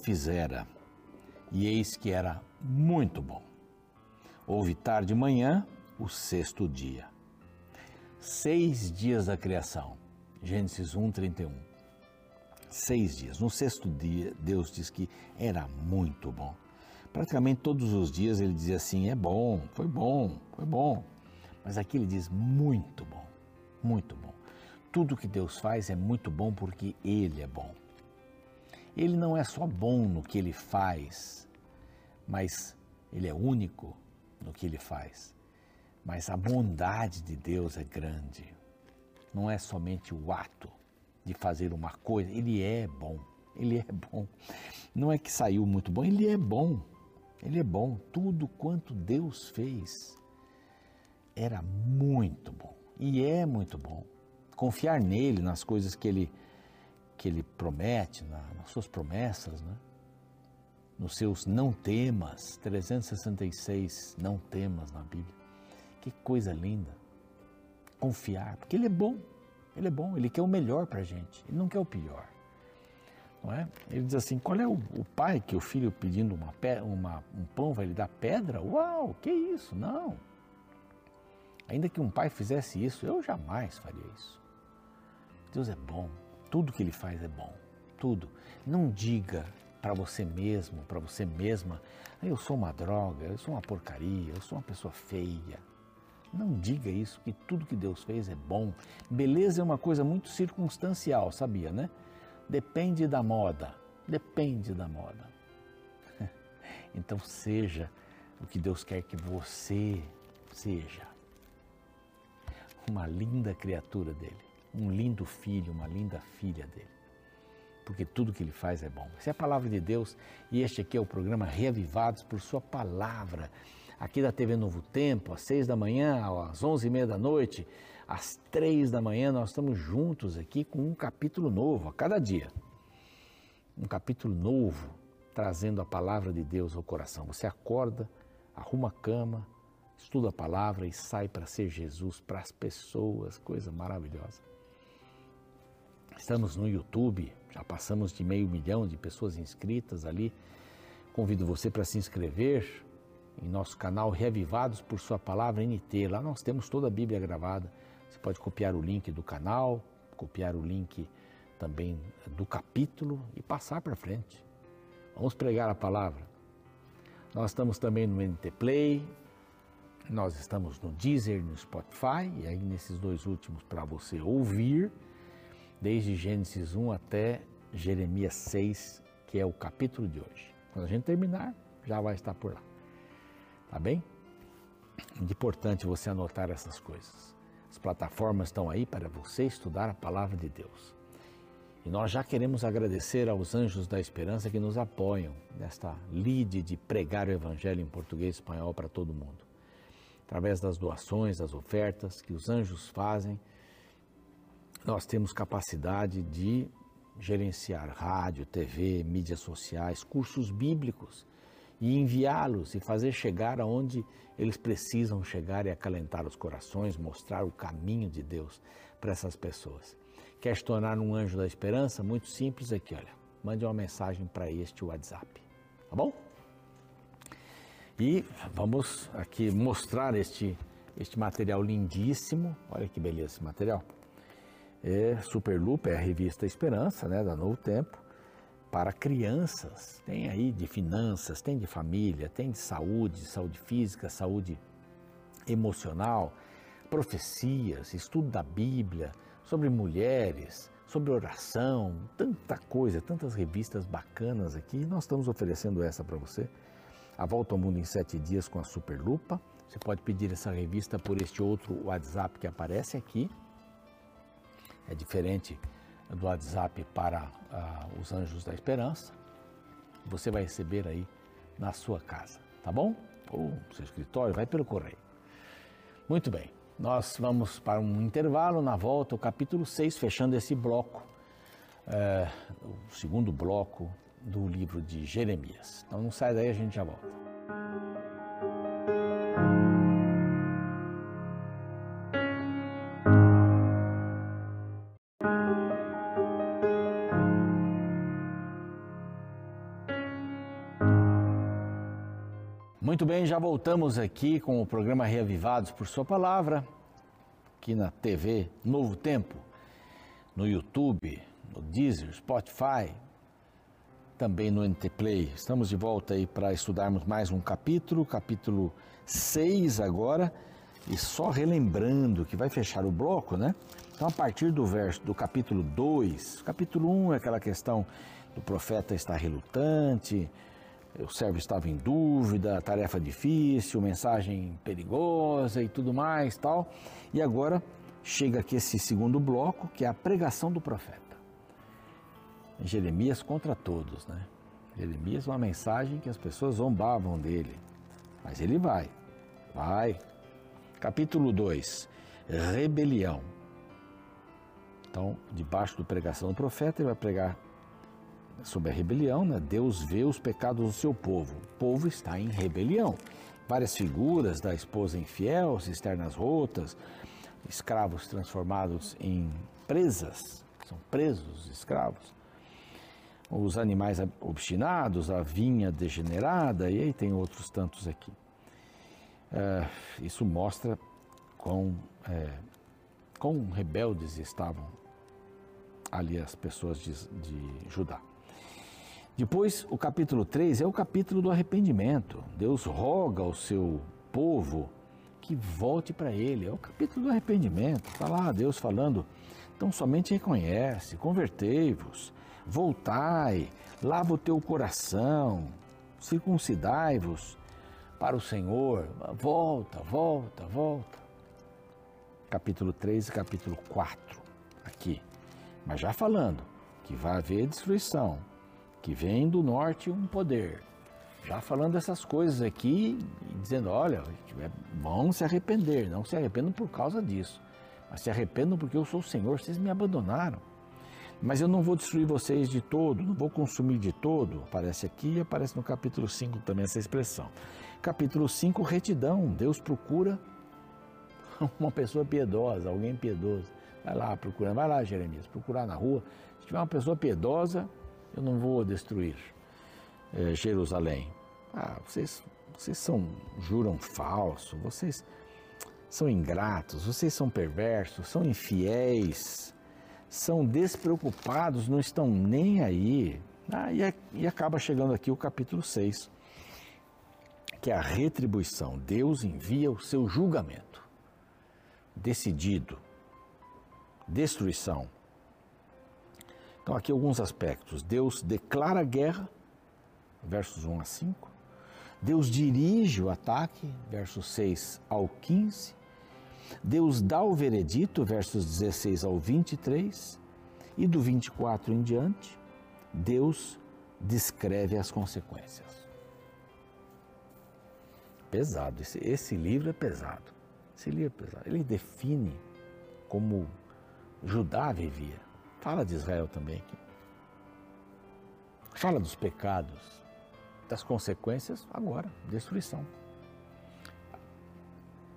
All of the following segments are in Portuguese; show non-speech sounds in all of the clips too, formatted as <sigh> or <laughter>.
fizera, e eis que era muito bom. Houve tarde e manhã, o sexto dia. Seis dias da criação. Gênesis 1, 31. Seis dias. No sexto dia, Deus diz que era muito bom. Praticamente todos os dias ele dizia assim: é bom, foi bom, foi bom. Mas aqui ele diz muito bom, muito bom. Tudo que Deus faz é muito bom porque Ele é bom. Ele não é só bom no que Ele faz, mas Ele é único no que Ele faz. Mas a bondade de Deus é grande. Não é somente o ato de fazer uma coisa, Ele é bom. Ele é bom. Não é que saiu muito bom, Ele é bom. Ele é bom. Tudo quanto Deus fez era muito bom e é muito bom. Confiar nele, nas coisas que ele, que ele promete, na, nas suas promessas, né? nos seus não temas, 366 não temas na Bíblia. Que coisa linda. Confiar, porque ele é bom. Ele é bom, ele quer o melhor para a gente, ele não quer o pior. Não é? Ele diz assim: qual é o, o pai que o filho pedindo uma, uma, um pão vai lhe dar pedra? Uau, que isso? Não. Ainda que um pai fizesse isso, eu jamais faria isso. Deus é bom, tudo que ele faz é bom, tudo. Não diga para você mesmo, para você mesma, ah, eu sou uma droga, eu sou uma porcaria, eu sou uma pessoa feia. Não diga isso, que tudo que Deus fez é bom. Beleza é uma coisa muito circunstancial, sabia, né? Depende da moda, depende da moda. <laughs> Então seja o que Deus quer que você seja uma linda criatura dele, um lindo filho, uma linda filha dele. Porque tudo que ele faz é bom. Essa é a palavra de Deus e este aqui é o programa Reavivados por Sua Palavra. Aqui da TV Novo Tempo, às seis da manhã, às onze e meia da noite, às três da manhã, nós estamos juntos aqui com um capítulo novo a cada dia. Um capítulo novo, trazendo a palavra de Deus ao coração. Você acorda, arruma a cama, estuda a palavra e sai para ser Jesus para as pessoas, coisa maravilhosa. Estamos no YouTube, já passamos de meio milhão de pessoas inscritas ali. Convido você para se inscrever em nosso canal Reavivados por Sua Palavra NT. Lá nós temos toda a Bíblia gravada. Você pode copiar o link do canal, copiar o link também do capítulo e passar para frente. Vamos pregar a palavra. Nós estamos também no NT Play, nós estamos no Deezer, no Spotify, e aí nesses dois últimos para você ouvir, desde Gênesis 1 até Jeremias 6, que é o capítulo de hoje. Quando a gente terminar, já vai estar por lá. Tá bem? É importante você anotar essas coisas. As plataformas estão aí para você estudar a palavra de Deus. E nós já queremos agradecer aos anjos da esperança que nos apoiam nesta lide de pregar o evangelho em português e espanhol para todo mundo através das doações, das ofertas que os anjos fazem, nós temos capacidade de gerenciar rádio, TV, mídias sociais, cursos bíblicos e enviá-los e fazer chegar aonde eles precisam chegar e acalentar os corações, mostrar o caminho de Deus para essas pessoas. Quer se tornar um anjo da esperança? Muito simples aqui, olha. Mande uma mensagem para este WhatsApp, tá bom? E vamos aqui mostrar este, este material lindíssimo. Olha que beleza esse material. É Superloop é a revista Esperança, né, da Novo Tempo, para crianças. Tem aí de finanças, tem de família, tem de saúde, saúde física, saúde emocional, profecias, estudo da Bíblia, sobre mulheres, sobre oração, tanta coisa, tantas revistas bacanas aqui. Nós estamos oferecendo essa para você. A Volta ao Mundo em Sete Dias com a Superlupa. Você pode pedir essa revista por este outro WhatsApp que aparece aqui. É diferente do WhatsApp para uh, os Anjos da Esperança. Você vai receber aí na sua casa, tá bom? Ou no seu escritório, vai pelo correio. Muito bem, nós vamos para um intervalo. Na volta, o capítulo 6, fechando esse bloco, é, o segundo bloco do livro de Jeremias. Então não sai daí, a gente já volta. Já voltamos aqui com o programa Reavivados por Sua Palavra, aqui na TV Novo Tempo, no YouTube, no Deezer, Spotify, também no NT Play. Estamos de volta aí para estudarmos mais um capítulo, capítulo 6 agora, e só relembrando que vai fechar o bloco, né? Então, a partir do verso do capítulo 2, capítulo 1 um é aquela questão do profeta estar relutante, o servo estava em dúvida, tarefa difícil, mensagem perigosa e tudo mais, tal. E agora chega aqui esse segundo bloco, que é a pregação do profeta. Jeremias contra todos, né? Jeremias uma mensagem que as pessoas zombavam dele. Mas ele vai. Vai. Capítulo 2. Rebelião. Então, debaixo do pregação do profeta, ele vai pregar sobre a rebelião, né? Deus vê os pecados do seu povo. O povo está em rebelião. Várias figuras da esposa infiel, cisternas rotas, escravos transformados em presas, são presos escravos. Os animais obstinados, a vinha degenerada, e aí tem outros tantos aqui. É, isso mostra quão, é, quão rebeldes estavam ali as pessoas de, de Judá. Depois, o capítulo 3 é o capítulo do arrependimento. Deus roga ao seu povo que volte para Ele. É o capítulo do arrependimento. Está lá Deus falando. Então, somente reconhece, convertei-vos, voltai, lava o teu coração, circuncidai-vos para o Senhor. Volta, volta, volta. Capítulo 3 e capítulo 4, aqui. Mas já falando que vai haver destruição, que vem do norte um poder. Já falando essas coisas aqui, dizendo: olha, vão se arrepender, não se arrependam por causa disso, mas se arrependam porque eu sou o Senhor, vocês me abandonaram. Mas eu não vou destruir vocês de todo, não vou consumir de todo. Aparece aqui aparece no capítulo 5 também essa expressão. Capítulo 5, retidão. Deus procura <laughs> uma pessoa piedosa, alguém piedoso. Vai lá procurando, vai lá, Jeremias, procurar na rua. Se tiver uma pessoa piedosa, eu não vou destruir é, Jerusalém. Ah, vocês, vocês são, juram falso, vocês são ingratos, vocês são perversos, são infiéis, são despreocupados, não estão nem aí. Ah, e, e acaba chegando aqui o capítulo 6, que é a retribuição. Deus envia o seu julgamento, decidido, destruição então, aqui alguns aspectos. Deus declara guerra, versos 1 a 5. Deus dirige o ataque, versos 6 ao 15. Deus dá o veredito, versos 16 ao 23. E do 24 em diante, Deus descreve as consequências. Pesado, esse, esse livro é pesado. Esse livro é pesado. Ele define como Judá vivia Fala de Israel também aqui. Fala dos pecados, das consequências agora, destruição.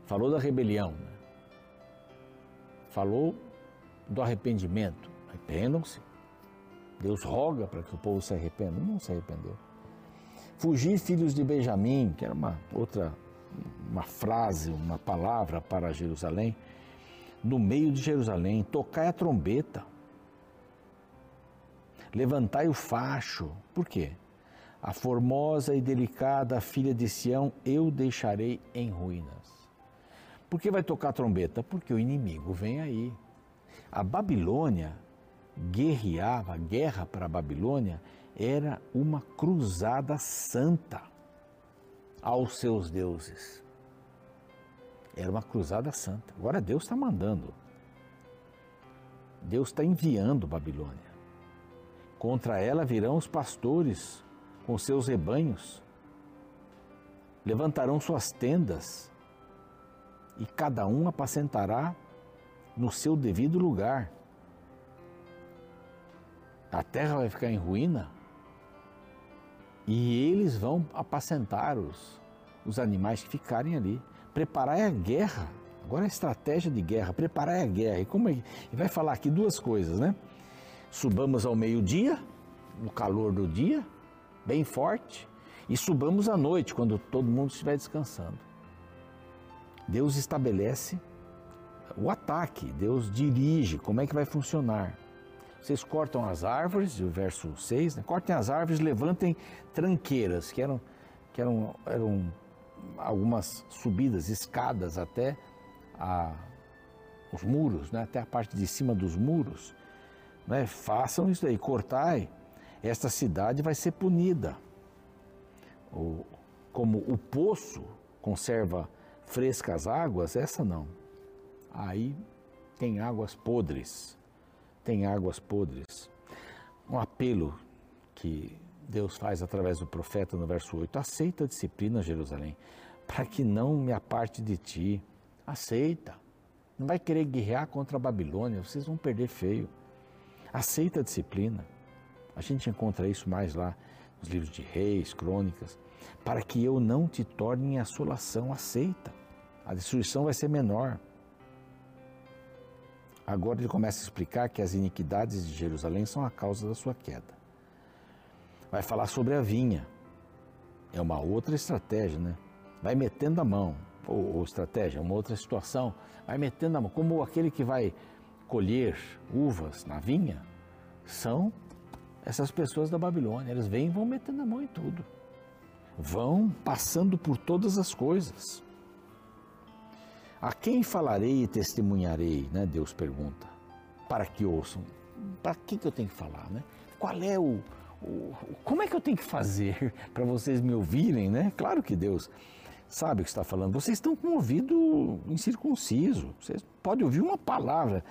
Falou da rebelião, né? falou do arrependimento. Arrependam-se. Deus roga para que o povo se arrependa. Não se arrependeu. Fugir, filhos de Benjamim, que era uma outra uma frase, uma palavra para Jerusalém. No meio de Jerusalém, tocai a trombeta Levantai o facho. Por quê? A formosa e delicada filha de Sião eu deixarei em ruínas. Por que vai tocar trombeta? Porque o inimigo vem aí. A Babilônia guerreava, a guerra para a Babilônia era uma cruzada santa aos seus deuses. Era uma cruzada santa. Agora Deus está mandando. Deus está enviando Babilônia. Contra ela virão os pastores com seus rebanhos, levantarão suas tendas e cada um apacentará no seu devido lugar. A terra vai ficar em ruína e eles vão apacentar os, os animais que ficarem ali. Preparar a guerra. Agora a estratégia de guerra, preparar a guerra. E como é, e vai falar aqui duas coisas, né? Subamos ao meio-dia, no calor do dia, bem forte, e subamos à noite, quando todo mundo estiver descansando. Deus estabelece o ataque, Deus dirige como é que vai funcionar. Vocês cortam as árvores, o verso 6, né? cortem as árvores, levantem tranqueiras, que eram, que eram, eram algumas subidas, escadas até a, os muros, né? até a parte de cima dos muros. Né? Façam isso aí, cortai, esta cidade vai ser punida. Como o poço conserva frescas águas, essa não. Aí tem águas podres, tem águas podres. Um apelo que Deus faz através do profeta no verso 8: aceita a disciplina, Jerusalém, para que não me aparte de ti. Aceita. Não vai querer guerrear contra a Babilônia, vocês vão perder feio. Aceita a disciplina. A gente encontra isso mais lá nos livros de Reis, Crônicas, para que eu não te torne em assolação. Aceita. A destruição vai ser menor. Agora ele começa a explicar que as iniquidades de Jerusalém são a causa da sua queda. Vai falar sobre a vinha. É uma outra estratégia, né? Vai metendo a mão, ou, ou estratégia, é uma outra situação. Vai metendo a mão, como aquele que vai colher uvas na vinha, são essas pessoas da Babilônia. Eles vêm e vão metendo a mão em tudo. Vão passando por todas as coisas. A quem falarei e testemunharei, né? Deus pergunta, para que ouçam. Para que, que eu tenho que falar, né? Qual é o, o como é que eu tenho que fazer <laughs> para vocês me ouvirem, né? Claro que Deus sabe o que está falando. Vocês estão com o ouvido incircunciso. Vocês podem ouvir uma palavra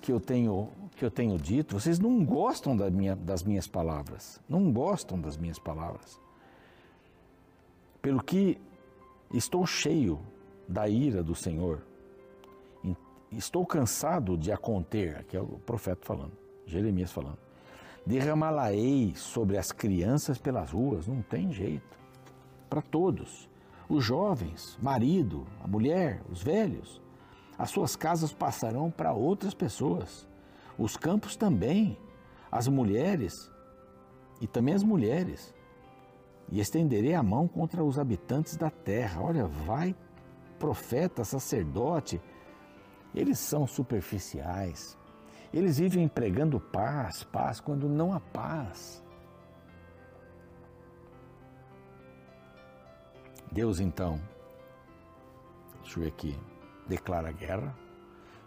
que eu tenho que eu tenho dito. Vocês não gostam da minha, das minhas palavras. Não gostam das minhas palavras. Pelo que estou cheio da ira do Senhor. Estou cansado de a conter, aqui é o profeta falando, Jeremias falando. Derramá-la-ei sobre as crianças pelas ruas, não tem jeito. Para todos, os jovens, marido, a mulher, os velhos. As suas casas passarão para outras pessoas. Os campos também, as mulheres e também as mulheres. E estenderei a mão contra os habitantes da terra. Olha, vai profeta, sacerdote, eles são superficiais. Eles vivem pregando paz, paz, quando não há paz. Deus então, deixa eu ver aqui, declara guerra,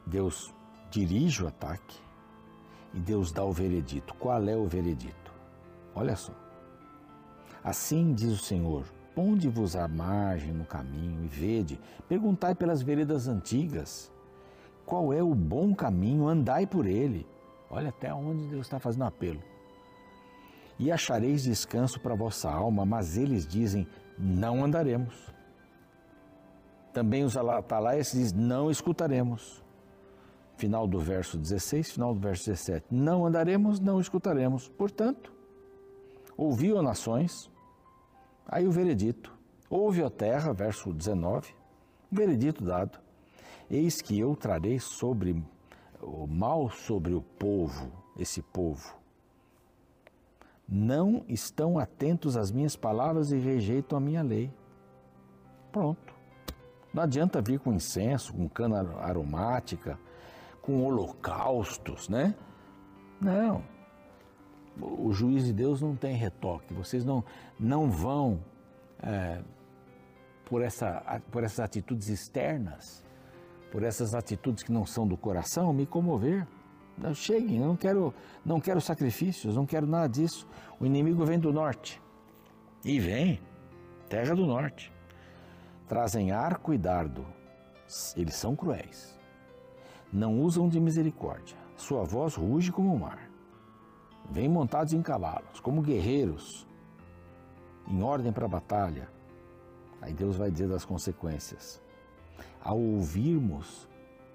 Deus dirige o ataque e Deus dá o veredito. Qual é o veredito? Olha só. Assim diz o Senhor: Ponde-vos à margem no caminho e vede, perguntai pelas veredas antigas, qual é o bom caminho, andai por ele. Olha até onde Deus está fazendo apelo. E achareis descanso para vossa alma, mas eles dizem, não andaremos. Também os atalaias dizem, não escutaremos. Final do verso 16, final do verso 17. Não andaremos, não escutaremos. Portanto, ouviu nações, Aí o veredito. Houve a terra, verso 19, veredito dado. Eis que eu trarei sobre o mal sobre o povo, esse povo. Não estão atentos às minhas palavras e rejeitam a minha lei. Pronto. Não adianta vir com incenso, com cana aromática, com holocaustos, né? Não o juiz de Deus não tem retoque. Vocês não, não vão, é, por, essa, por essas atitudes externas, por essas atitudes que não são do coração, me comover. Não, cheguem, eu não quero, não quero sacrifícios, não quero nada disso. O inimigo vem do norte. E vem, terra do norte. Trazem arco e dardo. Eles são cruéis. Não usam de misericórdia. Sua voz ruge como o mar vêm montados em cavalos, como guerreiros, em ordem para a batalha. Aí Deus vai dizer das consequências. Ao ouvirmos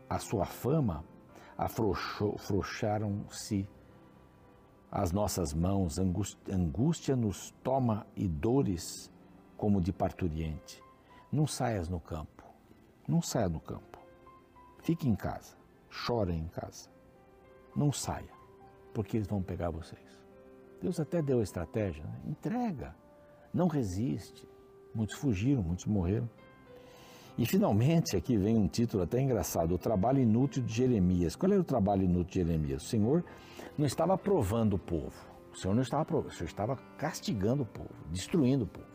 a sua fama, afrouxaram-se as nossas mãos, angústia, nos toma e dores como de parturiente. Não saias no campo, não saia no campo. Fique em casa, chore em casa. Não saia porque eles vão pegar vocês. Deus até deu a estratégia, né? entrega, não resiste. Muitos fugiram, muitos morreram. E finalmente aqui vem um título até engraçado: O trabalho inútil de Jeremias. Qual era o trabalho inútil de Jeremias? O Senhor não estava provando o povo. O Senhor não estava provando, o Senhor estava castigando o povo, destruindo o povo.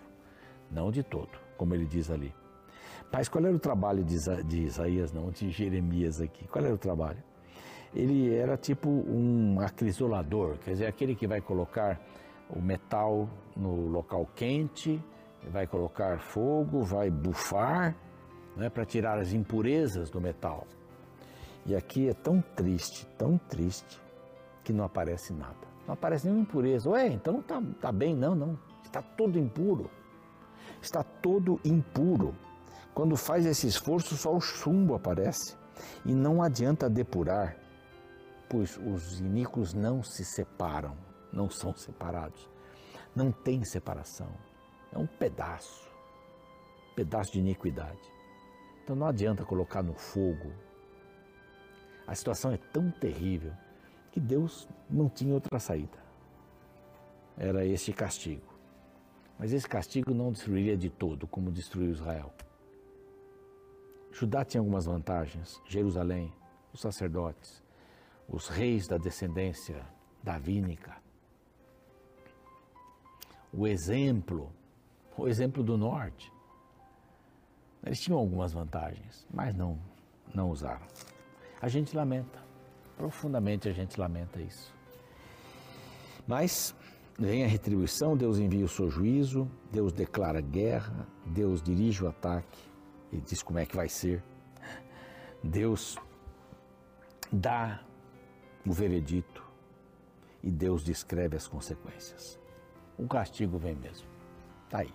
Não de todo, como ele diz ali. Mas qual era o trabalho de, Isaías, não, de Jeremias aqui? Qual era o trabalho? Ele era tipo um acrisolador, quer dizer, aquele que vai colocar o metal no local quente, vai colocar fogo, vai bufar, né, para tirar as impurezas do metal. E aqui é tão triste, tão triste, que não aparece nada. Não aparece nenhuma impureza. Ué, então tá, tá bem, não, não. Está todo impuro. Está todo impuro. Quando faz esse esforço, só o chumbo aparece. E não adianta depurar, pois os iníquos não se separam, não são separados. Não tem separação. É um pedaço, pedaço de iniquidade. Então não adianta colocar no fogo. A situação é tão terrível que Deus não tinha outra saída. Era este castigo. Mas esse castigo não destruiria de todo, como destruiu Israel. Judá tinha algumas vantagens. Jerusalém, os sacerdotes, os reis da descendência davínica. O exemplo, o exemplo do norte. Eles tinham algumas vantagens, mas não, não usaram. A gente lamenta, profundamente a gente lamenta isso. Mas vem a retribuição, Deus envia o seu juízo, Deus declara guerra, Deus dirige o ataque e diz como é que vai ser. Deus dá o veredito e Deus descreve as consequências. O castigo vem mesmo. Está aí.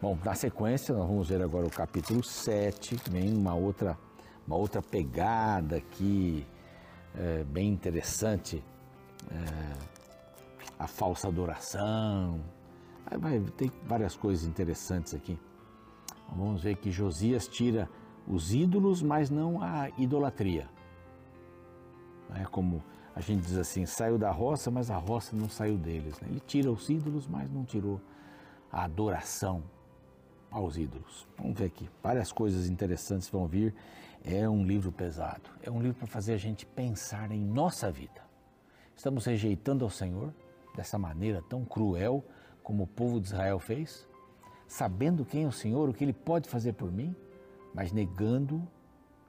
Bom, na sequência, nós vamos ver agora o capítulo 7, que vem uma outra, uma outra pegada aqui, é, bem interessante. É, a falsa adoração. Vai, tem várias coisas interessantes aqui. Vamos ver que Josias tira os ídolos, mas não a idolatria. É como a gente diz assim, saiu da roça, mas a roça não saiu deles. Né? Ele tira os ídolos, mas não tirou a adoração aos ídolos. Vamos ver aqui, várias coisas interessantes vão vir. É um livro pesado, é um livro para fazer a gente pensar em nossa vida. Estamos rejeitando ao Senhor dessa maneira tão cruel como o povo de Israel fez? sabendo quem é o Senhor, o que Ele pode fazer por mim, mas negando,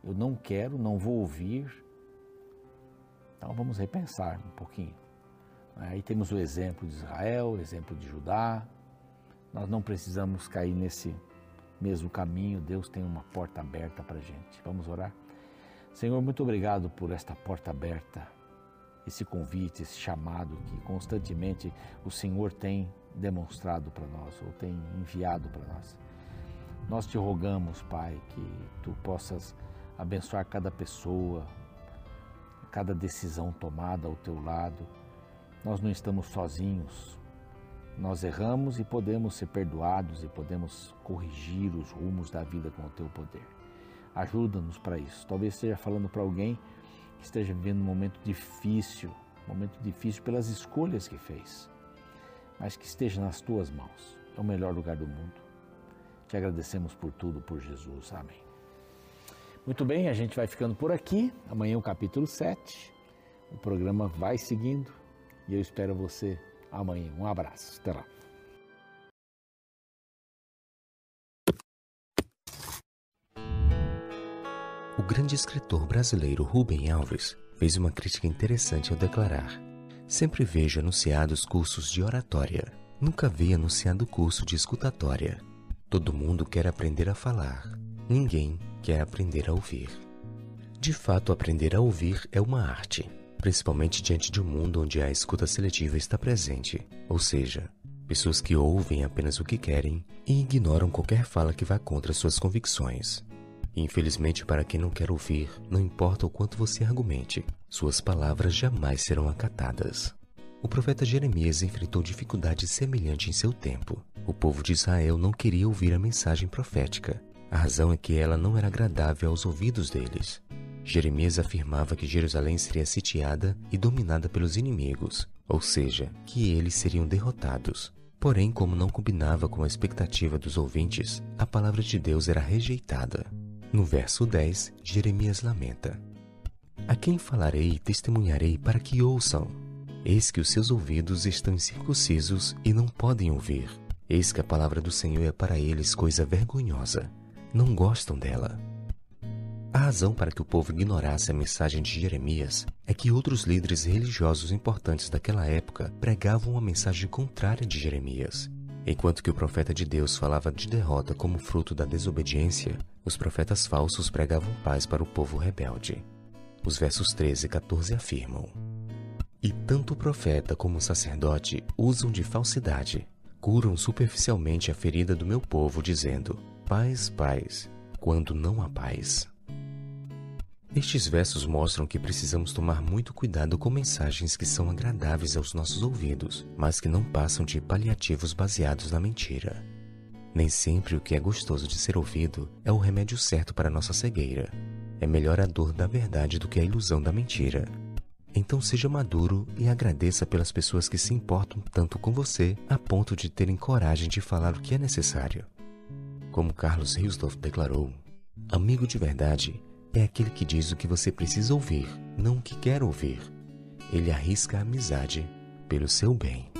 eu não quero, não vou ouvir. Então vamos repensar um pouquinho. Aí temos o exemplo de Israel, o exemplo de Judá. Nós não precisamos cair nesse mesmo caminho. Deus tem uma porta aberta para a gente. Vamos orar? Senhor, muito obrigado por esta porta aberta, esse convite, esse chamado que constantemente o Senhor tem demonstrado para nós ou tem enviado para nós. Nós te rogamos, Pai, que tu possas abençoar cada pessoa, cada decisão tomada ao teu lado. Nós não estamos sozinhos. Nós erramos e podemos ser perdoados e podemos corrigir os rumos da vida com o teu poder. Ajuda-nos para isso. Talvez esteja falando para alguém que esteja vivendo um momento difícil, um momento difícil pelas escolhas que fez mas que esteja nas tuas mãos. É o melhor lugar do mundo. Te agradecemos por tudo, por Jesus. Amém. Muito bem, a gente vai ficando por aqui. Amanhã o capítulo 7. O programa vai seguindo e eu espero você amanhã. Um abraço. Até lá. O grande escritor brasileiro Rubem Alves fez uma crítica interessante ao declarar Sempre vejo anunciados cursos de oratória. Nunca vi anunciado curso de escutatória. Todo mundo quer aprender a falar. Ninguém quer aprender a ouvir. De fato, aprender a ouvir é uma arte, principalmente diante de um mundo onde a escuta seletiva está presente, ou seja, pessoas que ouvem apenas o que querem e ignoram qualquer fala que vá contra suas convicções. Infelizmente, para quem não quer ouvir, não importa o quanto você argumente, suas palavras jamais serão acatadas. O profeta Jeremias enfrentou dificuldade semelhante em seu tempo. O povo de Israel não queria ouvir a mensagem profética. A razão é que ela não era agradável aos ouvidos deles. Jeremias afirmava que Jerusalém seria sitiada e dominada pelos inimigos, ou seja, que eles seriam derrotados. Porém, como não combinava com a expectativa dos ouvintes, a palavra de Deus era rejeitada. No verso 10, Jeremias lamenta: A quem falarei e testemunharei para que ouçam? Eis que os seus ouvidos estão incircuncisos e não podem ouvir. Eis que a palavra do Senhor é para eles coisa vergonhosa. Não gostam dela. A razão para que o povo ignorasse a mensagem de Jeremias é que outros líderes religiosos importantes daquela época pregavam uma mensagem contrária de Jeremias. Enquanto que o profeta de Deus falava de derrota como fruto da desobediência, os profetas falsos pregavam paz para o povo rebelde. Os versos 13 e 14 afirmam: E tanto o profeta como o sacerdote usam de falsidade, curam superficialmente a ferida do meu povo, dizendo: Paz, paz, quando não há paz. Estes versos mostram que precisamos tomar muito cuidado com mensagens que são agradáveis aos nossos ouvidos, mas que não passam de paliativos baseados na mentira. Nem sempre o que é gostoso de ser ouvido é o remédio certo para nossa cegueira. É melhor a dor da verdade do que a ilusão da mentira. Então seja maduro e agradeça pelas pessoas que se importam tanto com você a ponto de terem coragem de falar o que é necessário. Como Carlos Hilsdorf declarou, amigo de verdade é aquele que diz o que você precisa ouvir, não o que quer ouvir. Ele arrisca a amizade pelo seu bem.